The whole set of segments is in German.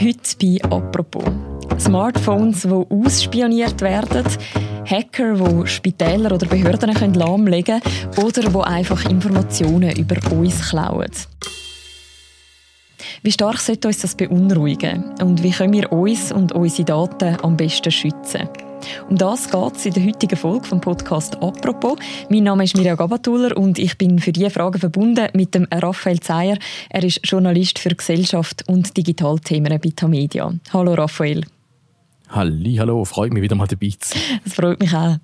Heute bei «Apropos». Smartphones, die ausspioniert werden, Hacker, die Spitäler oder Behörden können lahmlegen können oder die einfach Informationen über uns klauen. Wie stark sollte uns das beunruhigen? Und wie können wir uns und unsere Daten am besten schützen? Um das geht es in der heutigen Folge vom Podcast «Apropos». Mein Name ist Mirja Gabatuller und ich bin für diese Fragen verbunden mit dem Raphael Zeyer. Er ist Journalist für Gesellschaft und Digitalthemen bei Tamedia. Hallo Raphael. Halli, hallo, freut mich wieder mal dabei zu sein. Das freut mich auch.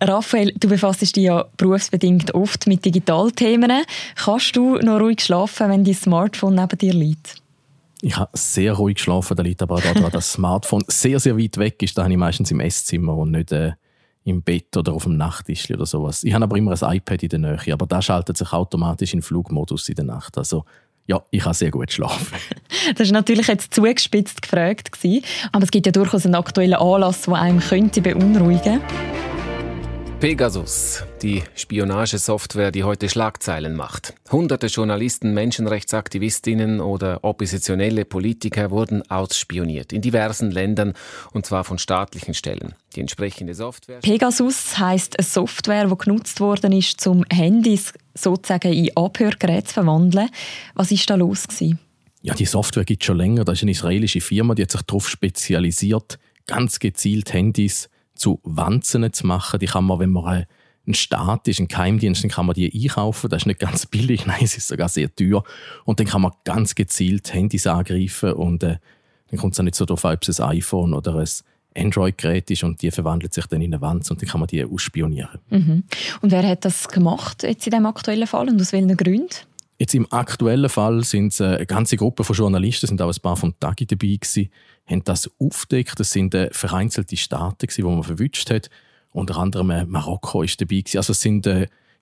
Raphael, du befasst dich ja berufsbedingt oft mit Digitalthemen. Kannst du noch ruhig schlafen, wenn dein Smartphone neben dir liegt? Ich habe sehr ruhig geschlafen, da liegt aber auch daran, das Smartphone sehr, sehr weit weg ist. Da habe ich meistens im Esszimmer und nicht äh, im Bett oder auf dem Nachttisch oder sowas. Ich habe aber immer ein iPad in der Nähe, aber das schaltet sich automatisch in Flugmodus in der Nacht. Also ja, ich habe sehr gut schlafen. das war natürlich jetzt zugespitzt gefragt. Aber es gibt ja durchaus einen aktuellen Anlass, der einem könnte beunruhigen könnte. Pegasus, die Spionagesoftware, die heute Schlagzeilen macht. Hunderte Journalisten, Menschenrechtsaktivistinnen oder oppositionelle Politiker wurden ausspioniert in diversen Ländern und zwar von staatlichen Stellen. Die entsprechende Software. Pegasus heißt eine Software, die genutzt worden ist, um Handys sozusagen in Abhörgeräte zu verwandeln. Was ist da los gewesen? Ja, die Software gibt es schon länger. Das ist eine israelische Firma, die hat sich darauf spezialisiert, ganz gezielt Handys zu Wanzen zu machen. Die kann man, wenn man ein Staat ist, ein Geheimdienst, dann kann man die einkaufen. Das ist nicht ganz billig, nein, es ist sogar sehr teuer. Und dann kann man ganz gezielt Handys angreifen und äh, dann kommt es nicht so darauf an, ob es ein iPhone oder ein Android-Gerät ist und die verwandelt sich dann in eine Wanze und dann kann man die ausspionieren. Mhm. Und wer hat das gemacht jetzt in dem aktuellen Fall und aus welchen Gründen? Jetzt im aktuellen Fall sind es äh, eine ganze Gruppe von Journalisten, sind auch ein paar vom Tagi dabei gewesen, haben das aufgedeckt. Das sind äh, vereinzelte Staaten, die man verwünscht hat. Unter anderem äh, Marokko ist dabei. Gewesen. Also es sind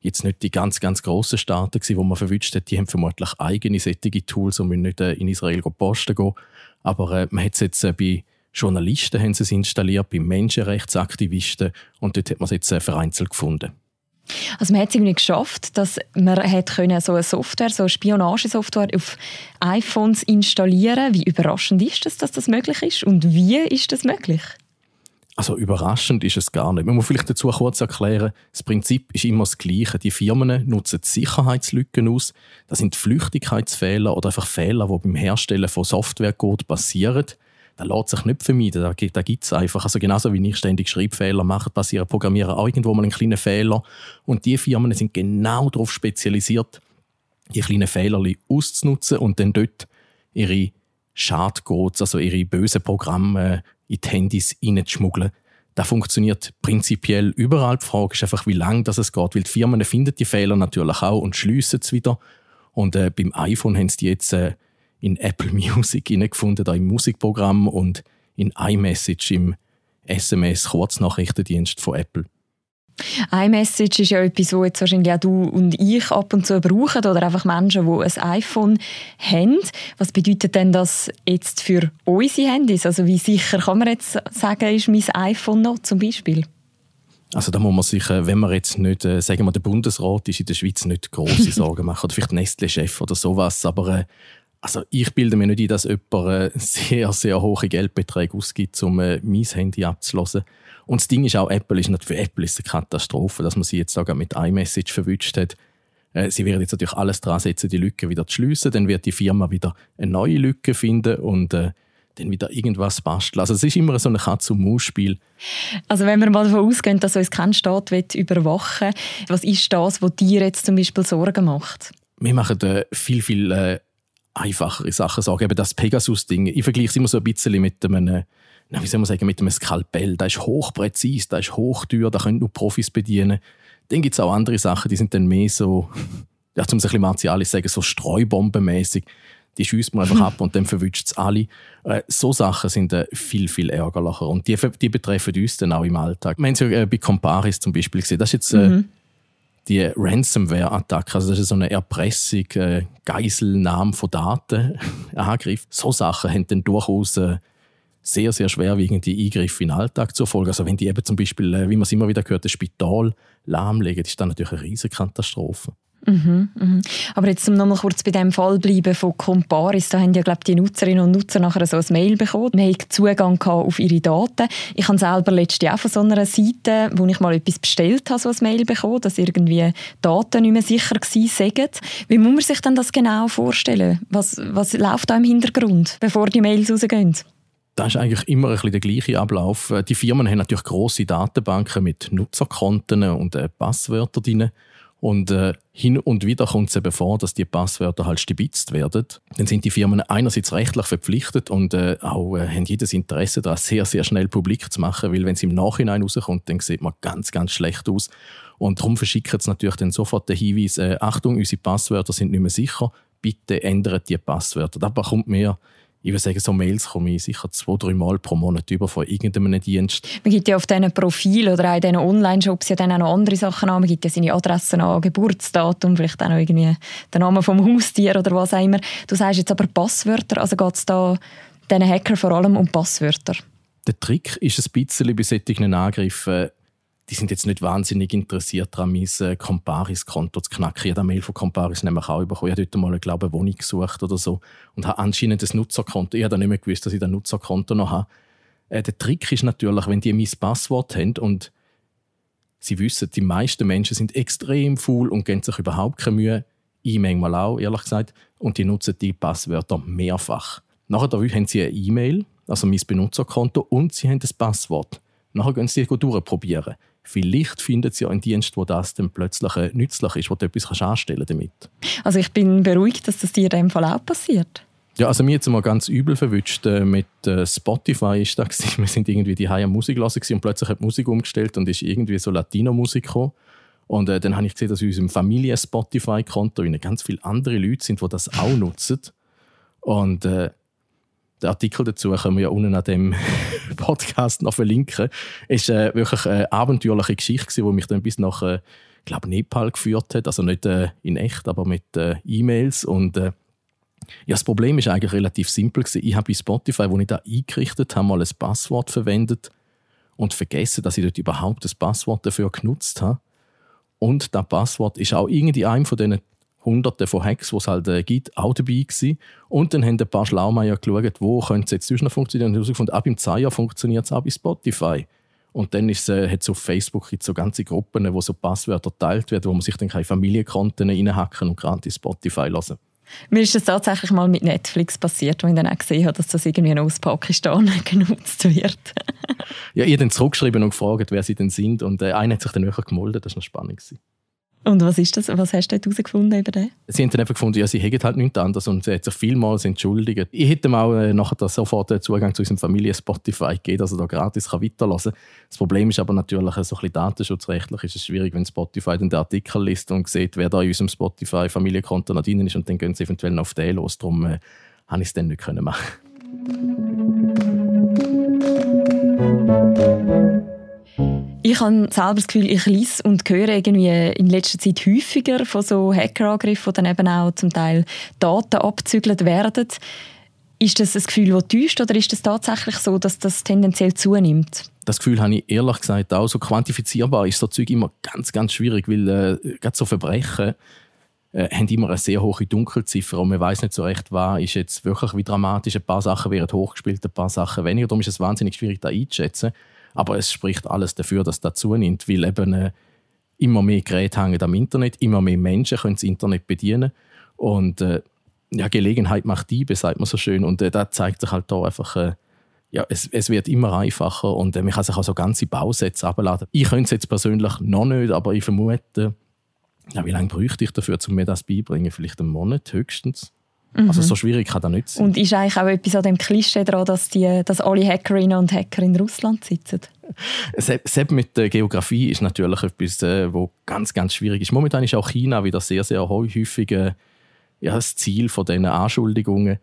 jetzt nicht die ganz, ganz grossen Staaten, die man verwünscht hat. Die haben vermutlich eigene sättige Tools und müssen nicht in Israel posten gehen. Aber man hat es jetzt bei Journalisten haben sie es installiert, bei Menschenrechtsaktivisten und dort hat man es jetzt vereinzelt gefunden. Also man hat es irgendwie geschafft, dass man hat können so eine Software, so eine Spionagesoftware auf iPhones installieren. Wie überraschend ist es, dass das möglich ist und wie ist das möglich? Also überraschend ist es gar nicht. Man muss vielleicht dazu kurz erklären, das Prinzip ist immer das gleiche. Die Firmen nutzen Sicherheitslücken aus. Das sind Flüchtigkeitsfehler oder einfach Fehler, die beim Herstellen von Softwarecode passieren das lässt sich nicht vermeiden. Da, da gibt es einfach, also genauso wie ich ständig Schreibfehler mache, passieren Programmieren auch irgendwo mal einen kleinen Fehler. Und die Firmen sind genau darauf spezialisiert, die kleinen Fehler auszunutzen und dann dort ihre Schadcodes, also ihre bösen Programme in die Handys reinzuschmuggeln. Das funktioniert prinzipiell überall. Die Frage ist einfach, wie lange das es geht. Weil die Firmen finden die Fehler natürlich auch und schliessen es wieder. Und äh, beim iPhone haben sie jetzt äh, in Apple Music gefunden, da im Musikprogramm und in iMessage im SMS-Kurznachrichtendienst von Apple. iMessage ist ja etwas, das jetzt wahrscheinlich auch du und ich ab und zu brauchen oder einfach Menschen, die ein iPhone haben. Was bedeutet denn das jetzt für unsere Handys? Also wie sicher kann man jetzt sagen, ist mein iPhone noch zum Beispiel? Also da muss man sich, äh, wenn man jetzt nicht, äh, sagen wir, der Bundesrat ist in der Schweiz nicht große Sorgen machen oder vielleicht Nestle-Chef oder sowas, aber äh, also ich bilde mir nicht ein, dass jemand äh, sehr, sehr hohe Geldbeträge ausgibt, um äh, mein Handy abzuschließen. Und das Ding ist auch, Apple ist nicht, für Apple ist eine Katastrophe, dass man sie jetzt sogar mit iMessage verwünscht hat. Äh, sie werden jetzt natürlich alles dran setzen, die Lücke wieder zu schliessen. Dann wird die Firma wieder eine neue Lücke finden und äh, dann wieder irgendwas basteln. Also es ist immer so ein Katz- und Maus-Spiel. Also wenn wir mal davon ausgehen, dass uns kein Staat überwachen will, was ist das, was dir jetzt zum Beispiel Sorgen macht? Wir machen äh, viel, viel äh, einfachere Sachen sagen. Eben das Pegasus-Ding. Ich vergleiche es immer so ein bisschen mit einem, na, wie soll man sagen, mit einem Skalpell. Das ist hochpräzise, das ist hochteuer, da können nur Profis bedienen. Dann gibt es auch andere Sachen, die sind dann mehr so, ja, zum ein bisschen martialisch sagen, so streubombenmäßig. Die schießt man einfach ab und dann verwünscht es alle. Äh, so Sachen sind äh, viel, viel ärgerlicher. Und die, die betreffen uns dann auch im Alltag. Wir haben es ja äh, bei Comparis zum Beispiel gesehen. Das ist jetzt äh, mhm die Ransomware-Attacke, also das ist so eine Erpressung, äh, Geiselnahme von Daten, Angriff. So Sachen haben dann durchaus äh, sehr, sehr schwerwiegende Eingriffe in den Alltag zur Folge. Also wenn die eben zum Beispiel, äh, wie man es immer wieder gehört, das Spital lahmlegen, ist dann natürlich eine riesige Katastrophe. Mhm, mhm. Aber jetzt um nochmal kurz bei dem Fall bleiben von Comparis, da haben ja glaube die Nutzerinnen und Nutzer nachher so ein Mail bekommen. Wir haben Zugang auf ihre Daten. Ich habe selber letztes Jahr von so einer Seite, wo ich mal etwas bestellt habe, so ein Mail bekommen, dass irgendwie Daten nicht mehr sicher waren. Wie muss man sich denn das genau vorstellen? Was, was läuft da im Hintergrund, bevor die Mails rausgehen? Das ist eigentlich immer ein bisschen der gleiche Ablauf. Die Firmen haben natürlich große Datenbanken mit Nutzerkonten und äh, Passwörtern drin. Und äh, hin und wieder kommt es eben vor, dass die Passwörter halt stibitzt werden. Dann sind die Firmen einerseits rechtlich verpflichtet und äh, auch äh, haben jedes Interesse daran, sehr, sehr schnell publik zu machen, weil wenn es im Nachhinein rauskommt, dann sieht man ganz, ganz schlecht aus. Und darum verschicken sie natürlich dann sofort den Hinweis, äh, Achtung, unsere Passwörter sind nicht mehr sicher, bitte ändert die Passwörter. Da bekommt mehr ich würde sagen, so Mails komme ich sicher zwei, drei Mal pro Monat über von irgendeinem Dienst. Man gibt ja auf diesen Profilen oder auch in diesen Online-Shops ja dann auch noch andere Sachen an. Man gibt ja seine Adressen an, Geburtsdatum, vielleicht auch noch irgendwie den Namen vom Haustier oder was auch immer. Du sagst jetzt aber Passwörter, also geht es da diesen Hacker vor allem um Passwörter? Der Trick ist ein bisschen bei solchen Angriffen, die sind jetzt nicht wahnsinnig interessiert daran, mein äh, Comparis-Konto zu knacken. Ich habe eine Mail von Comparis nämlich auch bekommen. Ich habe dort mal, glaube eine Wohnung gesucht oder so und habe anscheinend ein Nutzerkonto. Ich habe nicht mehr gewusst, dass ich ein Nutzerkonto noch habe. Äh, der Trick ist natürlich, wenn die mein Passwort haben und sie wissen, die meisten Menschen sind extrem faul und geben sich überhaupt keine Mühe, ich manchmal auch, ehrlich gesagt, und die nutzen die Passwörter mehrfach. Nachher haben sie eine E-Mail, also mein Benutzerkonto, und sie haben das Passwort. Nachher gehen sie durchprobieren. Vielleicht findet sie ja einen Dienst, wo das dann plötzlich äh, nützlich ist, wo du etwas anstellen damit. Also ich bin beruhigt, dass das dir in dem Fall auch passiert. Ja, also mir jetzt mal ganz übel verwünscht äh, mit äh, Spotify ist da gewesen. Wir sind irgendwie die Hause Musik und plötzlich hat die Musik umgestellt und ist irgendwie so Latino-Musik gekommen. Und äh, dann habe ich gesehen, dass in unserem Familien-Spotify-Konto ganz viele andere Leute sind, die das auch nutzen. Und äh, den Artikel dazu können wir ja unten an dem Podcast noch verlinken. Es war äh, wirklich eine abenteuerliche Geschichte, die mich dann bis nach, äh, glaube Nepal geführt hat. Also nicht äh, in echt, aber mit äh, E-Mails. Und äh, ja, das Problem ist eigentlich relativ simpel. Ich habe bei Spotify, wo ich da eingerichtet habe, mal ein Passwort verwendet und vergessen, dass ich dort überhaupt das Passwort dafür genutzt habe. Und das Passwort ist auch irgendwie einem von diesen hunderte von Hacks, die es halt äh, gibt, auch dabei gewesen. Und dann haben ein paar Schlaumeier geschaut, wo könnte es jetzt sonst noch funktionieren. Und herausgefunden, ab im Zeier funktioniert es auch bei Spotify. Und dann ist, äh, hat es auf Facebook so ganze Gruppen, wo so Passwörter geteilt werden, wo man sich dann keine Familienkonten reinhacken und gratis Spotify hören. Mir ist das tatsächlich mal mit Netflix passiert, wo ich dann auch gesehen habe, dass das irgendwie aus Pakistan genutzt wird. ja, ich habe dann zurückgeschrieben und gefragt, wer sie denn sind. Und äh, einer hat sich dann wirklich gemeldet, das war noch spannend. Gewesen. Und was ist das? Was hast du herausgefunden über den? Sie haben dann einfach gefunden, ja, sie hätten halt nichts anderes und sie hat sich vielmals entschuldigt. Ich hätte ihm auch äh, nachher sofort den Zugang zu unserem Familien-Spotify gegeben, dass er da gratis kann weiterhören kann. Das Problem ist aber natürlich, so ein bisschen datenschutzrechtlich ist es schwierig, wenn Spotify den Artikel liest und sieht, wer da in unserem Spotify-Familienkonto noch drin ist und dann gehen sie eventuell noch auf den los. Darum äh, habe ich es dann nicht können ich habe selber das Gefühl, ich lese und höre irgendwie in letzter Zeit häufiger von so Hackerangriffen, wo dann eben auch zum Teil Daten abzügelt werden. Ist das ein Gefühl, das täuscht oder ist es tatsächlich so, dass das tendenziell zunimmt? Das Gefühl habe ich ehrlich gesagt auch. So quantifizierbar ist so Zeug immer ganz, ganz schwierig, weil äh, gerade so Verbrechen äh, haben immer eine sehr hohe Dunkelziffer und man weiß nicht so recht, was ist jetzt wirklich wie dramatisch. Ein paar Sachen werden hochgespielt, ein paar Sachen weniger. Darum ist es wahnsinnig schwierig, da einzuschätzen. Aber es spricht alles dafür, dass das zunimmt, weil eben äh, immer mehr Geräte hängen am Internet, immer mehr Menschen können das Internet bedienen und äh, ja, Gelegenheit macht Diebe, sagt man so schön. Und äh, da zeigt sich halt da einfach, äh, ja, es, es wird immer einfacher und äh, man kann sich auch so ganze Bausätze abladen. Ich könnte es jetzt persönlich noch nicht, aber ich vermute, ja, wie lange bräuchte ich dafür, um mir das beibringen? Vielleicht einen Monat höchstens. Mhm. Also so schwierig kann das nicht sein. Und ist eigentlich auch etwas an dem Klischee daran, dass, die, dass alle Hackerinnen und Hacker in Russland sitzen? Selbst mit der Geografie ist natürlich etwas, äh, wo ganz, ganz schwierig ist. Momentan ist auch China wieder sehr, sehr häufig äh, ja, das Ziel von diesen Anschuldigungen.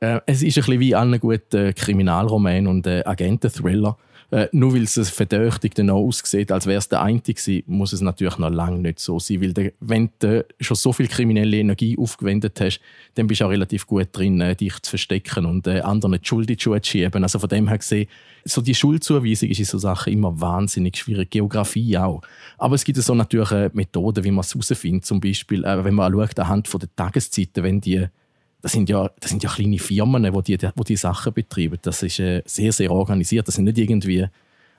Äh, es ist ein bisschen wie einem guten Kriminalroman und Agenten-Thriller. Äh, nur weil es verdächtig dann aussieht, als wäre es der gewesen, muss es natürlich noch lange nicht so sein. Weil der, wenn du schon so viel kriminelle Energie aufgewendet hast, dann bist du auch relativ gut drin, äh, dich zu verstecken und äh, anderen die Schuld in die Schuhe zu schieben. Also von dem her gesehen, so die Schuldzuweisung ist in so Sachen immer wahnsinnig schwierig. Geografie auch. Aber es gibt so natürlich äh, Methoden, wie man es herausfindet. Zum Beispiel, äh, wenn man schaut, anhand der Tageszeiten, wenn die das sind ja, das sind ja kleine Firmen, die die, die, die Sachen betreiben. Das ist äh, sehr, sehr organisiert. Das sind nicht irgendwie,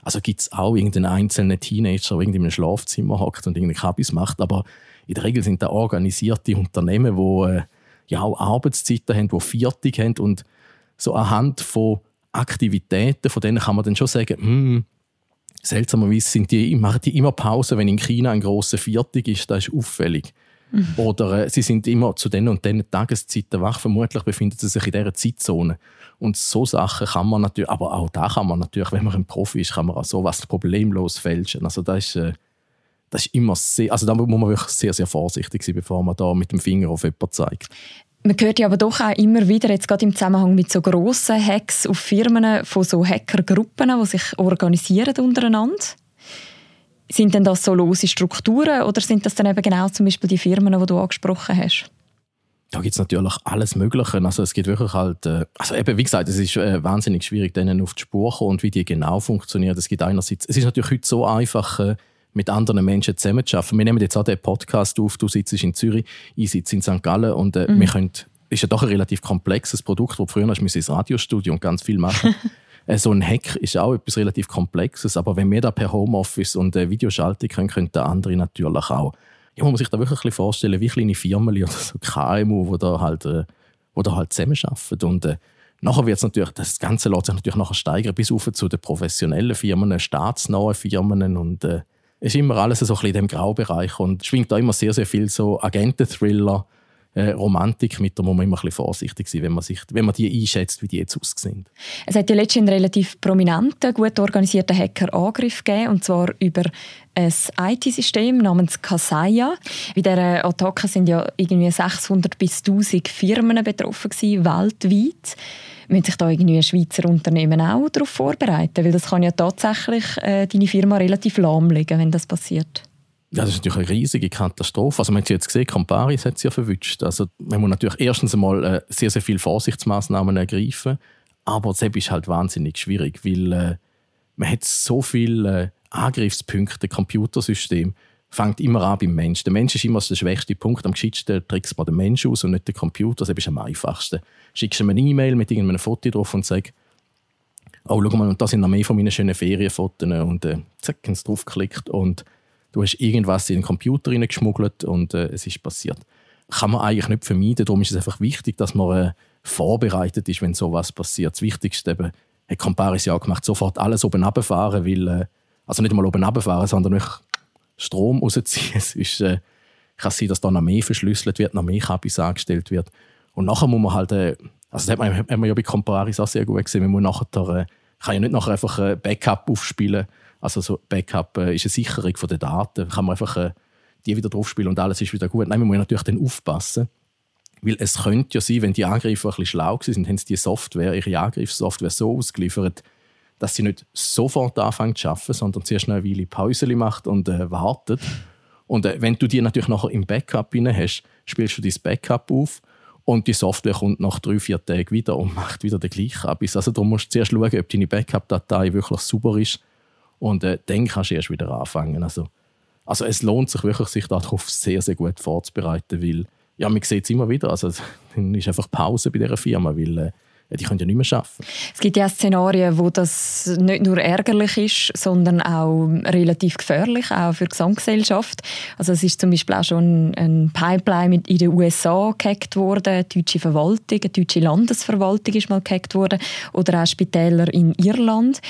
also gibt es auch irgendeinen einzelnen Teenager, der irgendwie einem Schlafzimmer hockt und irgendeinen Kabis macht, aber in der Regel sind da organisierte Unternehmen, die äh, ja auch Arbeitszeiten haben, die Viertig haben und so anhand von Aktivitäten, von denen kann man dann schon sagen, hm, seltsamerweise sind die, machen die immer Pause, wenn in China ein grosser Viertig ist, das ist auffällig. Mhm. Oder äh, sie sind immer zu den und den Tageszeiten wach. Vermutlich befinden sie sich in dieser Zeitzone. Und so Sachen kann man natürlich, aber auch da kann man natürlich, wenn man ein Profi ist, kann man auch sowas problemlos fälschen. Also das ist, äh, das ist immer sehr, also da muss man wirklich sehr, sehr vorsichtig sein, bevor man da mit dem Finger auf jemanden zeigt. Man hört ja aber doch auch immer wieder, jetzt gerade im Zusammenhang mit so grossen Hacks auf Firmen von so Hackergruppen, die sich organisieren untereinander. Sind denn das so lose Strukturen oder sind das dann eben genau zum Beispiel die Firmen, die du angesprochen hast? Da gibt es natürlich alles Mögliche. Also es gibt wirklich halt, äh, also eben wie gesagt, es ist äh, wahnsinnig schwierig, denen auf die Spur zu kommen und wie die genau funktionieren. Es gibt einerseits, es ist natürlich heute so einfach, äh, mit anderen Menschen zusammenzuarbeiten. Wir nehmen jetzt auch den Podcast auf, du sitzt in Zürich, ich sitze in St. Gallen und mhm. wir können, ist ja doch ein relativ komplexes Produkt, wo früher hast du ins Radiostudio und ganz viel machen so ein Hack ist auch etwas relativ Komplexes, aber wenn wir da per Homeoffice und äh, Videoschaltung können, können der andere natürlich auch. Man muss sich da wirklich ein vorstellen, wie kleine Firmen oder so KMU, die da halt, äh, wo da halt zusammenarbeiten. Und äh, nachher wird es natürlich, das Ganze lässt sich natürlich nachher steigern bis auf zu den professionellen Firmen, staatsnahen Firmen und äh, ist immer alles so ein bisschen in dem Graubereich und schwingt da immer sehr, sehr viel so Agenten-Thriller, äh, Romantik mit der muss man immer ein bisschen vorsichtig sein, wenn man, sich, wenn man die einschätzt, wie die jetzt aussehen. Es hat ja letztens einen relativ prominenten, gut organisierten Hacker-Angriff gegeben, und zwar über ein IT-System namens Kasaya. Bei dieser Attacke sind ja irgendwie 600 bis 1000 Firmen betroffen gewesen, weltweit. Müssen sich da irgendwie Schweizer Unternehmen auch darauf vorbereiten? Weil das kann ja tatsächlich äh, deine Firma relativ lahmlegen, wenn das passiert. Ja, das ist natürlich eine riesige Katastrophe. Also man hat jetzt gesehen, Camparis hat sie ja verwünscht. Also man muss natürlich erstens einmal äh, sehr, sehr viele Vorsichtsmaßnahmen ergreifen, aber das ist halt wahnsinnig schwierig, weil äh, man hat so viele äh, Angriffspunkte, Computersystem fängt immer an beim Mensch. Der Mensch ist immer der schwächste Punkt. Am geschicktesten trickst man den Mensch aus und nicht den Computer. Das ist am einfachsten. Schickst du ihm eine E-Mail mit irgendeinem Foto drauf und sagst, oh, schau mal, und da sind noch mehr von meinen schönen Ferienfotos. Und äh, zack, haben sie draufgeklickt und du hast irgendwas in den Computer geschmuggelt und äh, es ist passiert. Kann man eigentlich nicht vermeiden. Darum ist es einfach wichtig, dass man äh, vorbereitet ist, wenn sowas passiert. Das Wichtigste eben, hat Camparis ja gemacht, sofort alles oben runterfahren, weil, äh, also nicht mal oben runterfahren, sondern nicht Strom rausziehen. Es ist, äh, kann sein, dass da noch mehr verschlüsselt wird, noch mehr Kabis angestellt wird. Und nachher muss man halt, äh, also das hat man, hat man ja bei Comparis auch sehr gut gesehen, man muss nachher, äh, kann ja nicht nachher einfach ein Backup aufspielen, also so Backup äh, ist eine Sicherung von den Daten. Kann man einfach äh, die wieder draufspielen und alles ist wieder gut. Nein, man muss natürlich dann aufpassen. Weil es könnte ja sein, wenn die Angreifer ein bisschen schlau sind, haben sie die Software, ihre Angriffssoftware so ausgeliefert, dass sie nicht sofort anfangen zu arbeiten, sondern zuerst eine Weile Pause macht und äh, wartet. Und äh, wenn du die natürlich nachher im Backup rein hast, spielst du dein Backup auf und die Software kommt nach drei, vier Tagen wieder und macht wieder den gleichen Abyss. Also du musst zuerst schauen, ob deine Backup-Datei wirklich sauber ist und äh, dann kannst du erst wieder anfangen. Also, also es lohnt sich wirklich, sich darauf sehr, sehr gut vorzubereiten, weil ja, man sieht es immer wieder, also dann ist einfach Pause bei dieser Firma, weil äh, die können ja nicht mehr arbeiten. Es gibt ja Szenarien, wo das nicht nur ärgerlich ist, sondern auch relativ gefährlich, auch für die Gesamtgesellschaft. Also es ist zum Beispiel auch schon ein Pipeline in den USA gehackt worden, die deutsche Verwaltung, die deutsche Landesverwaltung ist mal gehackt worden oder auch Spitäler in Irland.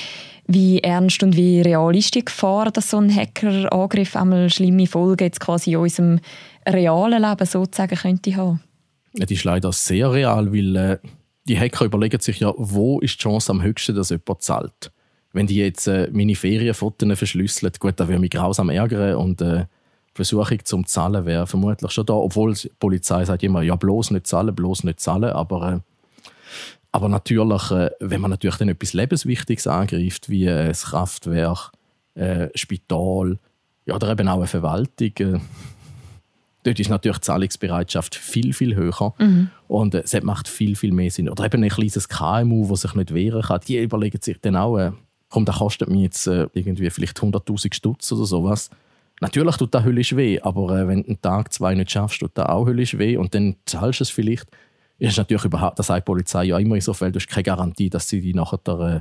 Wie ernst und wie real ist die Gefahr, dass so ein Hackerangriff einmal schlimme Folgen jetzt quasi in unserem realen Leben sozusagen könnte haben? Ja, ist leider sehr real, weil äh, die Hacker überlegen sich ja, wo ist die Chance am höchsten, dass jemand zahlt. Wenn die jetzt äh, meine Ferienfotos verschlüsseln, gut, da würde mich grausam ärgern und äh, Versuchung zum Zahlen wäre vermutlich schon da, obwohl die Polizei sagt immer, ja bloß nicht zahlen, bloß nicht zahlen, aber äh, Aber natürlich, äh, wenn man natürlich dann etwas Lebenswichtiges angreift, wie äh, das Kraftwerk, äh, Spital ja, oder eben auch eine Verwaltung, äh, dort ist natürlich die Zahlungsbereitschaft viel, viel höher. Mhm. Und äh, es macht viel, viel mehr Sinn. Oder eben ein kleines KMU, das sich nicht wehren kann, die überlegen sich dann auch, äh, komm, das kostet mir jetzt äh, irgendwie vielleicht 100'000 Stutz oder sowas. Natürlich tut das höllisch weh, aber äh, wenn du einen Tag, zwei nicht schaffst, tut das auch höllisch weh und dann zahlst du es vielleicht. Ist natürlich überhaupt, das sagt die Polizei ja immer in so Fällen, du hast keine Garantie, dass sie die nachher äh,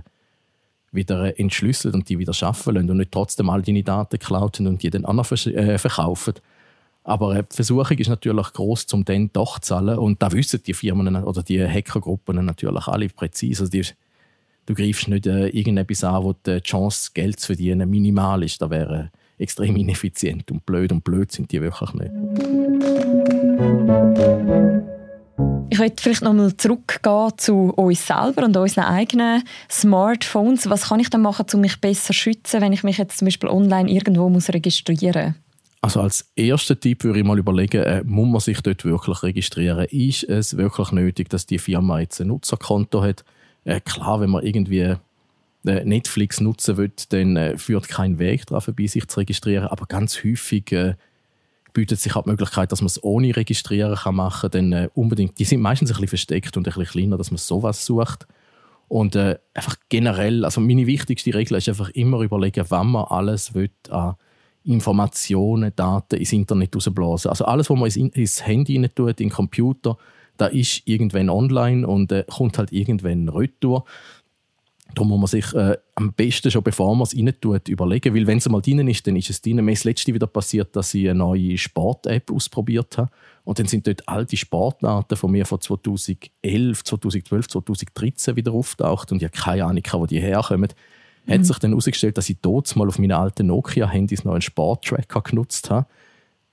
wieder äh, entschlüsseln und die wieder schaffen lassen und nicht trotzdem all deine Daten klauen und die dann anderen äh, verkaufen. Aber äh, die Versuchung ist natürlich groß, um dann doch zu zahlen. Und da wissen die Firmen oder die Hackergruppen natürlich alle präzise. Also die, du greifst nicht äh, irgendetwas an, wo die Chance, Geld zu verdienen, minimal ist. Das wäre extrem ineffizient und blöd. Und blöd sind die wirklich nicht. Ich möchte vielleicht nochmal zurückgehen zu uns selber und unseren eigenen Smartphones. Was kann ich dann machen, um mich besser zu schützen, wenn ich mich jetzt zum Beispiel online irgendwo registrieren muss? Also als erster Tipp würde ich mal überlegen, äh, muss man sich dort wirklich registrieren? Ist es wirklich nötig, dass die Firma jetzt ein Nutzerkonto hat? Äh, klar, wenn man irgendwie äh, Netflix nutzen will, dann äh, führt kein Weg daran vorbei, sich zu registrieren. Aber ganz häufig äh, bietet sich auch die Möglichkeit, dass man es ohne Registrieren kann machen kann. Dann, äh, unbedingt, die sind meistens ein bisschen versteckt und ein bisschen kleiner, dass man sowas sucht. Und einfach generell, also meine wichtigste Regel ist einfach immer überlegen, wann man alles will an Informationen, Daten ins Internet rausblasen. Also alles, was man ins Handy rein tut, in den Computer, da ist irgendwann online und äh, kommt halt irgendwann retour. Darum muss man sich äh, am besten schon, bevor man es rein tut, überlegen, weil wenn es mal drin ist, dann ist es drin. Mir ist das letzte wieder passiert, dass ich eine neue Sport-App ausprobiert habe und dann sind dort alte Sportdaten von mir von 2011, 2012, 2013 wieder auftaucht und ich habe keine Ahnung, wo die herkommen. Mhm. Hat sich dann herausgestellt, dass ich dort mal auf meinen alten Nokia-Handys noch einen Sporttracker genutzt habe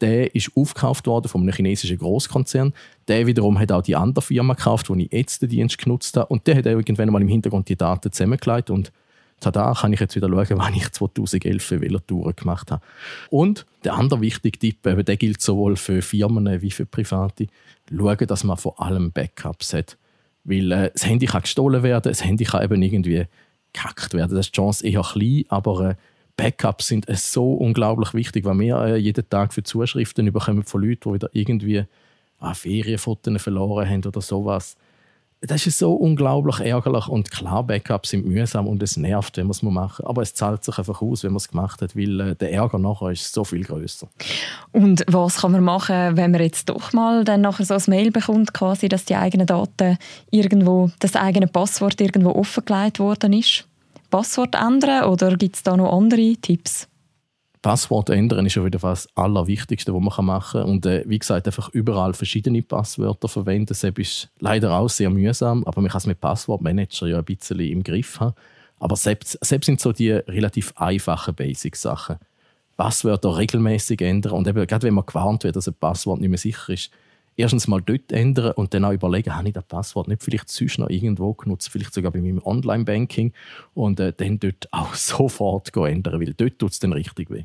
der ist aufgekauft worden von einem chinesischen Großkonzern. Der wiederum hat auch die andere Firma gekauft, wo ich jetzt den Dienst genutzt habe. Und der hat irgendwann mal im Hintergrund die Daten zusammengelegt und tada, kann ich jetzt wieder schauen, wann ich 2011 welche Touren gemacht habe. Und der andere wichtige Tipp, eben, der gilt sowohl für Firmen wie für Private, schauen, dass man vor allem Backups hat. Weil äh, das Handy kann gestohlen werden, das Handy kann eben irgendwie gehackt werden. Das ist die Chance eher klein, aber äh, Backups sind so unglaublich wichtig, weil wir äh, jeden Tag für Zuschriften bekommen von Leuten, die wieder irgendwie ah, Ferienfotos verloren haben oder sowas. Das ist so unglaublich ärgerlich und klar, Backups sind mühsam und es nervt, wenn man es machen aber es zahlt sich einfach aus, wenn man es gemacht hat, weil äh, der Ärger nachher ist so viel größer. Und was kann man machen, wenn man jetzt doch mal dann nachher so ein Mail bekommt, quasi, dass die eigenen Daten irgendwo, das eigene Passwort irgendwo offengelegt worden ist? Passwort ändern oder gibt es da noch andere Tipps? Passwort ändern ist ja wieder das Allerwichtigste, was man machen kann. Und äh, wie gesagt, einfach überall verschiedene Passwörter verwenden. Das ist leider auch sehr mühsam, aber man kann es mit Passwortmanager ja ein bisschen im Griff haben. Aber selbst, selbst sind so die relativ einfachen Basic-Sachen. Passwörter regelmäßig ändern und eben, gerade wenn man gewarnt wird, dass ein Passwort nicht mehr sicher ist, erstens mal dort ändern und dann auch überlegen, habe ich das Passwort nicht vielleicht sonst noch irgendwo genutzt, vielleicht sogar bei meinem Online-Banking und äh, dann dort auch sofort ändern, weil dort tut es dann richtig weh.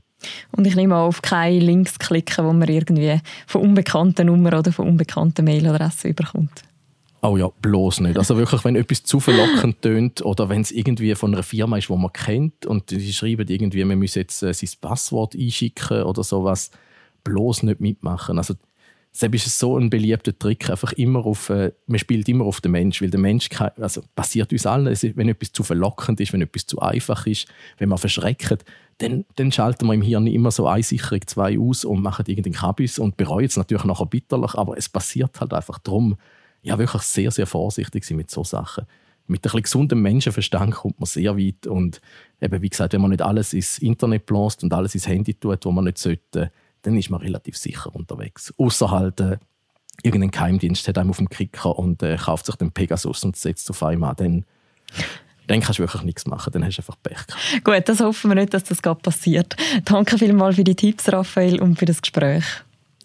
Und ich nehme auf keine Links klicken, wo man irgendwie von unbekannten Nummern oder von unbekannten Mailadressen überkommt. Oh ja, bloß nicht. Also wirklich, wenn etwas zu verlockend tönt oder wenn es irgendwie von einer Firma ist, die man kennt und sie schreiben irgendwie, man müsse jetzt äh, sein Passwort einschicken oder sowas, bloß nicht mitmachen. Also Deshalb ist es so ein beliebter Trick, einfach immer auf, äh, man spielt immer auf den Mensch, weil der Mensch, kann, also passiert uns allen, wenn etwas zu verlockend ist, wenn etwas zu einfach ist, wenn man verschreckt, dann, dann schalten wir im Hirn immer so eine zwei aus und machen irgendeinen Kabis und bereuen es natürlich nachher bitterlich, aber es passiert halt einfach darum, ja wirklich sehr, sehr vorsichtig sein mit so Sachen. Mit ein bisschen gesundem Menschenverstand kommt man sehr weit und eben, wie gesagt, wenn man nicht alles ins Internet bläst und alles ins Handy tut, wo man nicht sollte, dann ist man relativ sicher unterwegs. Außer halt, äh, irgendein Geheimdienst hat einem auf dem Kicker und äh, kauft sich den Pegasus und setzt auf einmal dann dann kannst du wirklich nichts machen, dann hast du einfach Pech gehabt. Gut, das hoffen wir nicht, dass das gerade passiert. Danke vielmals für die Tipps, Raphael, und für das Gespräch.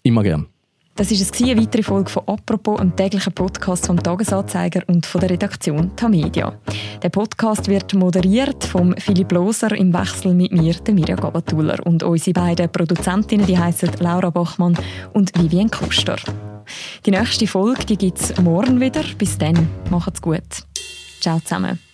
Immer gern. Das war eine weitere Folge von «Apropos», einem täglichen Podcast vom «Tagesanzeiger» und von der Redaktion «Tamedia». Der Podcast wird moderiert von Philipp Loser im Wechsel mit mir, der Mirja Gabatuller. Und unsere beiden Produzentinnen die heißen Laura Bachmann und Vivian Kuster. Die nächste Folge gibt es morgen wieder. Bis dann, macht's gut. Ciao zusammen.